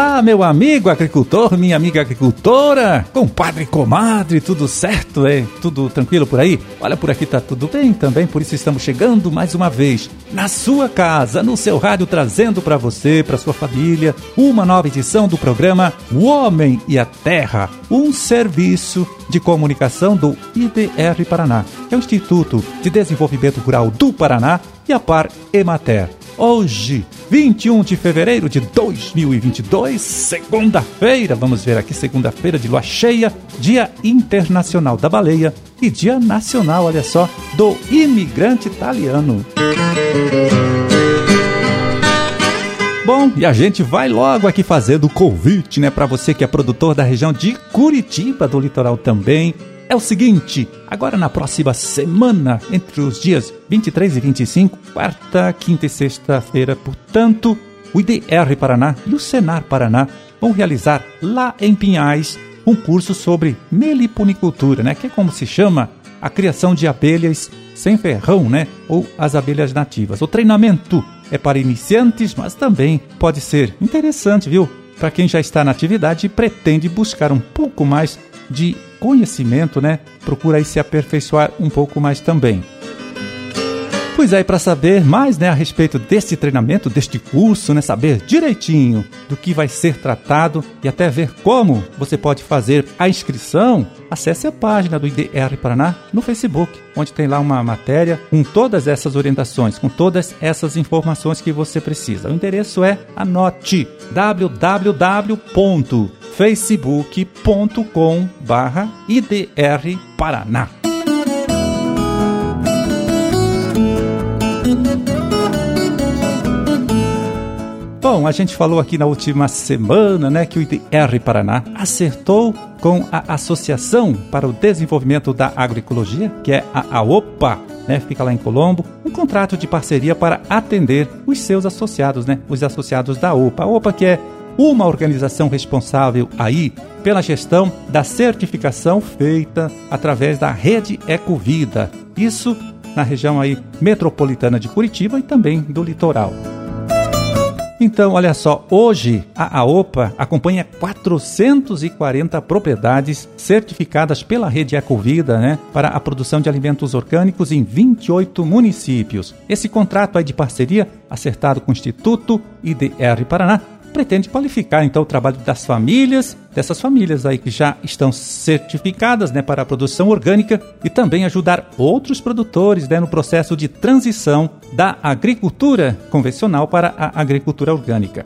Olá, meu amigo agricultor, minha amiga agricultora, compadre, comadre, tudo certo, é? Tudo tranquilo por aí? Olha, por aqui tá tudo bem também, por isso estamos chegando mais uma vez na sua casa, no seu rádio, trazendo para você, para sua família, uma nova edição do programa O Homem e a Terra, um serviço de comunicação do IDR Paraná, que é o Instituto de Desenvolvimento Rural do Paraná e a Par Emater. Hoje, 21 de fevereiro de 2022, segunda-feira, vamos ver aqui, segunda-feira de lua cheia, Dia Internacional da Baleia e Dia Nacional, olha só, do imigrante italiano. Bom, e a gente vai logo aqui fazendo o convite, né, para você que é produtor da região de Curitiba, do litoral também, é o seguinte: agora na próxima semana, entre os dias 23 e 25, quarta, quinta e sexta-feira, portanto, o IDR Paraná e o Senar Paraná vão realizar lá em Pinhais um curso sobre meliponicultura, né? Que é como se chama a criação de abelhas sem ferrão, né? Ou as abelhas nativas. O treinamento é para iniciantes, mas também pode ser interessante, viu? Para quem já está na atividade e pretende buscar um pouco mais de conhecimento, né? Procura aí se aperfeiçoar um pouco mais também. Pois é, para saber mais né, a respeito deste treinamento, deste curso, né, saber direitinho do que vai ser tratado e até ver como você pode fazer a inscrição, acesse a página do IDR Paraná no Facebook, onde tem lá uma matéria com todas essas orientações, com todas essas informações que você precisa. O endereço é anote www.facebook.com/idr Bom, a gente falou aqui na última semana, né, que o IDR Paraná acertou com a Associação para o Desenvolvimento da Agroecologia, que é a AOPA, né, fica lá em Colombo, um contrato de parceria para atender os seus associados, né, os associados da OPA. A OPA que é uma organização responsável aí pela gestão da certificação feita através da rede Ecovida. Isso na região aí metropolitana de Curitiba e também do litoral. Então, olha só, hoje a AOPA acompanha 440 propriedades certificadas pela rede Ecovida, né, para a produção de alimentos orgânicos em 28 municípios. Esse contrato aí de parceria, acertado com o Instituto IDR Paraná, pretende qualificar então o trabalho das famílias, dessas famílias aí que já estão certificadas né, para a produção orgânica e também ajudar outros produtores né, no processo de transição da agricultura convencional para a agricultura orgânica.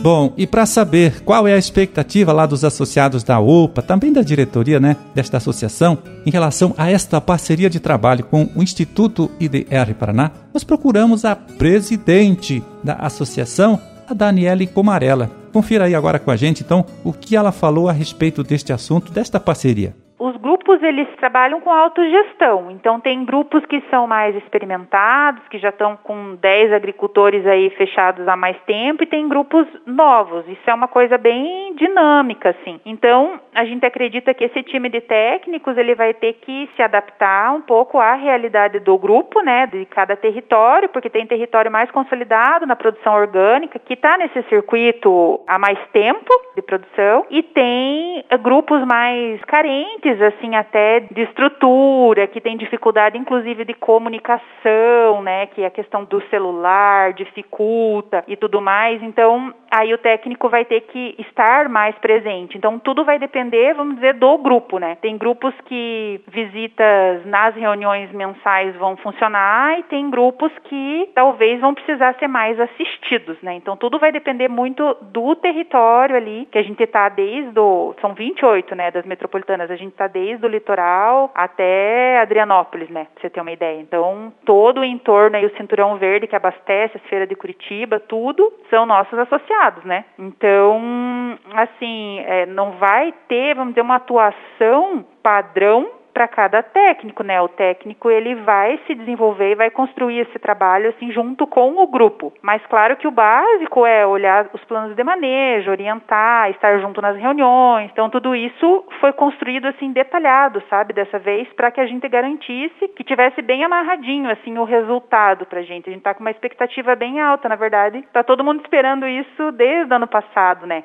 Bom, e para saber qual é a expectativa lá dos associados da UPA, também da diretoria né, desta associação, em relação a esta parceria de trabalho com o Instituto IDR Paraná, nós procuramos a presidente da associação, a Daniele Comarella. Confira aí agora com a gente, então, o que ela falou a respeito deste assunto, desta parceria. Os grupos eles trabalham com autogestão, então tem grupos que são mais experimentados, que já estão com 10 agricultores aí fechados há mais tempo, e tem grupos novos. Isso é uma coisa bem dinâmica, assim. Então a gente acredita que esse time de técnicos ele vai ter que se adaptar um pouco à realidade do grupo, né, de cada território, porque tem território mais consolidado na produção orgânica que está nesse circuito há mais tempo de produção, e tem grupos mais carentes assim, até de estrutura, que tem dificuldade, inclusive, de comunicação, né? Que a questão do celular dificulta e tudo mais. Então, aí o técnico vai ter que estar mais presente. Então, tudo vai depender, vamos dizer, do grupo, né? Tem grupos que visitas nas reuniões mensais vão funcionar e tem grupos que talvez vão precisar ser mais assistidos, né? Então, tudo vai depender muito do território ali, que a gente está desde o... São 28, né, das metropolitanas. A gente está desde o litoral até Adrianópolis, né? Pra você ter uma ideia. Então, todo o entorno aí, o Cinturão Verde que abastece a Feira de Curitiba, tudo são nossos associados, né? Então, assim, é, não vai ter, vamos dizer, uma atuação padrão para cada técnico, né? O técnico ele vai se desenvolver e vai construir esse trabalho assim junto com o grupo. Mas claro que o básico é olhar os planos de manejo, orientar, estar junto nas reuniões. Então tudo isso foi construído assim detalhado, sabe, dessa vez para que a gente garantisse que tivesse bem amarradinho assim o resultado pra gente. A gente tá com uma expectativa bem alta, na verdade. Tá todo mundo esperando isso desde o ano passado, né?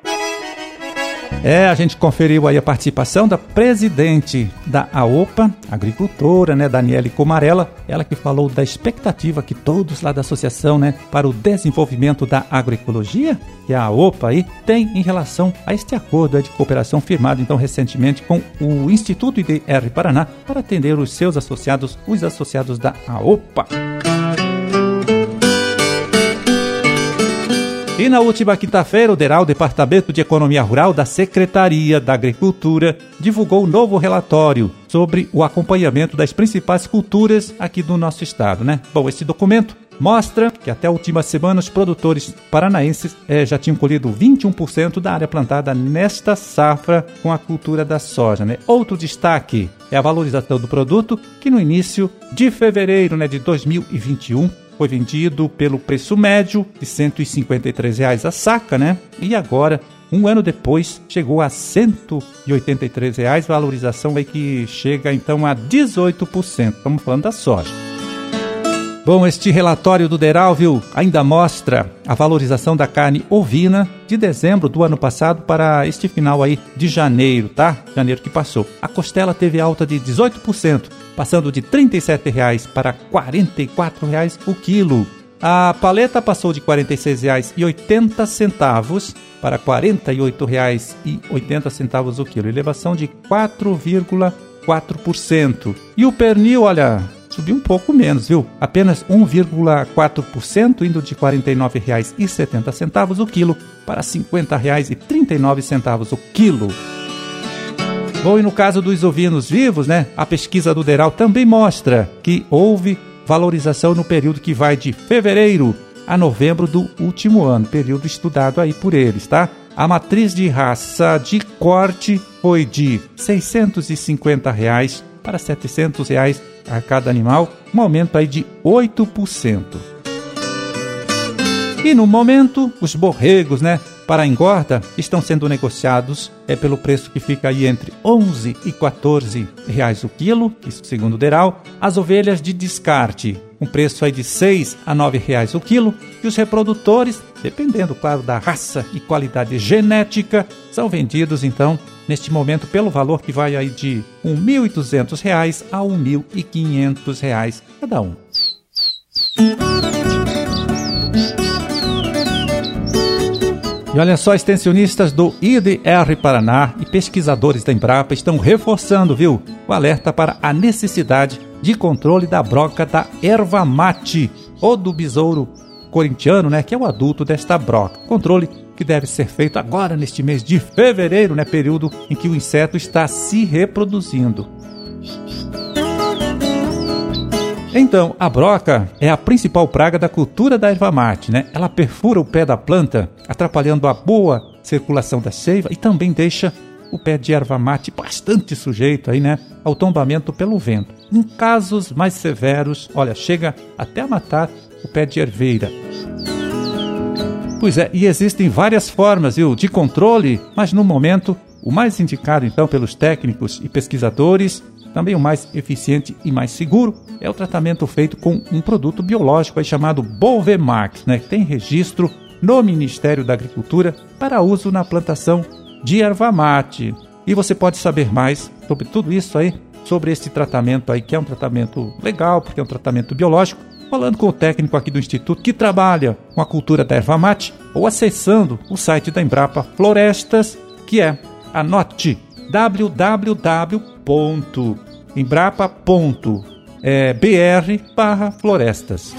É, a gente conferiu aí a participação da presidente da AOPA, agricultora, né, Daniele Comarella, ela que falou da expectativa que todos lá da associação, né, para o desenvolvimento da agroecologia, que a AOPA aí tem em relação a este acordo de cooperação firmado então recentemente com o Instituto IDR Paraná para atender os seus associados, os associados da AOPA. E na última quinta-feira, o DERAL, Departamento de Economia Rural da Secretaria da Agricultura, divulgou um novo relatório sobre o acompanhamento das principais culturas aqui do nosso estado, né? Bom, esse documento mostra que até a última semana os produtores paranaenses eh, já tinham colhido 21% da área plantada nesta safra com a cultura da soja. Né? Outro destaque é a valorização do produto, que no início de fevereiro né, de 2021 foi vendido pelo preço médio de 153 reais a saca, né? E agora, um ano depois, chegou a 183 reais, valorização aí que chega então a 18%. Estamos falando da soja. Bom, este relatório do Deralvio ainda mostra a valorização da carne ovina de dezembro do ano passado para este final aí de janeiro, tá? Janeiro que passou. A costela teve alta de 18%, passando de R$ 37,00 para R$ 44,00 o quilo. A paleta passou de R$ 46,80 para R$ 48,80 o quilo, elevação de 4,4%. E o pernil, olha, subiu um pouco menos, viu? Apenas 1,4%, indo de R$ 49,70 o quilo para R$ 50,39 o quilo. Bom, e no caso dos ovinos vivos, né, a pesquisa do Deral também mostra que houve valorização no período que vai de fevereiro a novembro do último ano, período estudado aí por eles, tá? A matriz de raça de corte foi de 650 reais para 700 reais a cada animal, um aumento aí de 8%. E no momento, os borregos, né, para a engorda estão sendo negociados é pelo preço que fica aí entre 11 e 14 reais o quilo, isso segundo o Deral. As ovelhas de descarte, um preço aí de 6 a 9 reais o quilo. E os reprodutores, dependendo, claro, da raça e qualidade genética, são vendidos então neste momento pelo valor que vai aí de R$ 1.200 a R$ 1.500 cada um. E olha só, extensionistas do IDR Paraná e pesquisadores da Embrapa estão reforçando, viu, o alerta para a necessidade de controle da broca da erva mate ou do besouro corintiano, né, que é o adulto desta broca. Controle que deve ser feito agora neste mês de fevereiro, né, período em que o inseto está se reproduzindo. Então, a broca é a principal praga da cultura da erva mate, né? Ela perfura o pé da planta, atrapalhando a boa circulação da seiva e também deixa o pé de erva mate bastante sujeito aí, né, ao tombamento pelo vento. Em casos mais severos, olha, chega até a matar o pé de erveira. Pois é, e existem várias formas viu, de controle, mas no momento o mais indicado então pelos técnicos e pesquisadores também o mais eficiente e mais seguro é o tratamento feito com um produto biológico aí chamado Bolvemax, né, que tem registro no Ministério da Agricultura para uso na plantação de erva mate. E você pode saber mais sobre tudo isso aí, sobre esse tratamento aí, que é um tratamento legal, porque é um tratamento biológico, falando com o técnico aqui do Instituto que trabalha com a cultura da erva mate, ou acessando o site da Embrapa Florestas, que é, anote, www.embrapa.br barra florestas.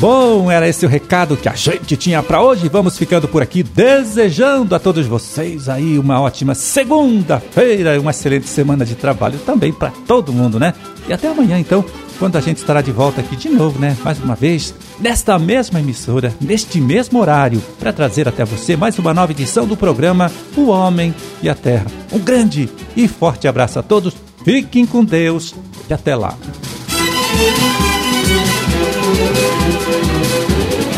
Bom, era esse o recado que a gente tinha para hoje. Vamos ficando por aqui, desejando a todos vocês aí uma ótima segunda-feira e uma excelente semana de trabalho também para todo mundo, né? E até amanhã, então, quando a gente estará de volta aqui de novo, né? Mais uma vez, nesta mesma emissora, neste mesmo horário, para trazer até você mais uma nova edição do programa O Homem e a Terra. Um grande e forte abraço a todos. Fiquem com Deus e até lá. You.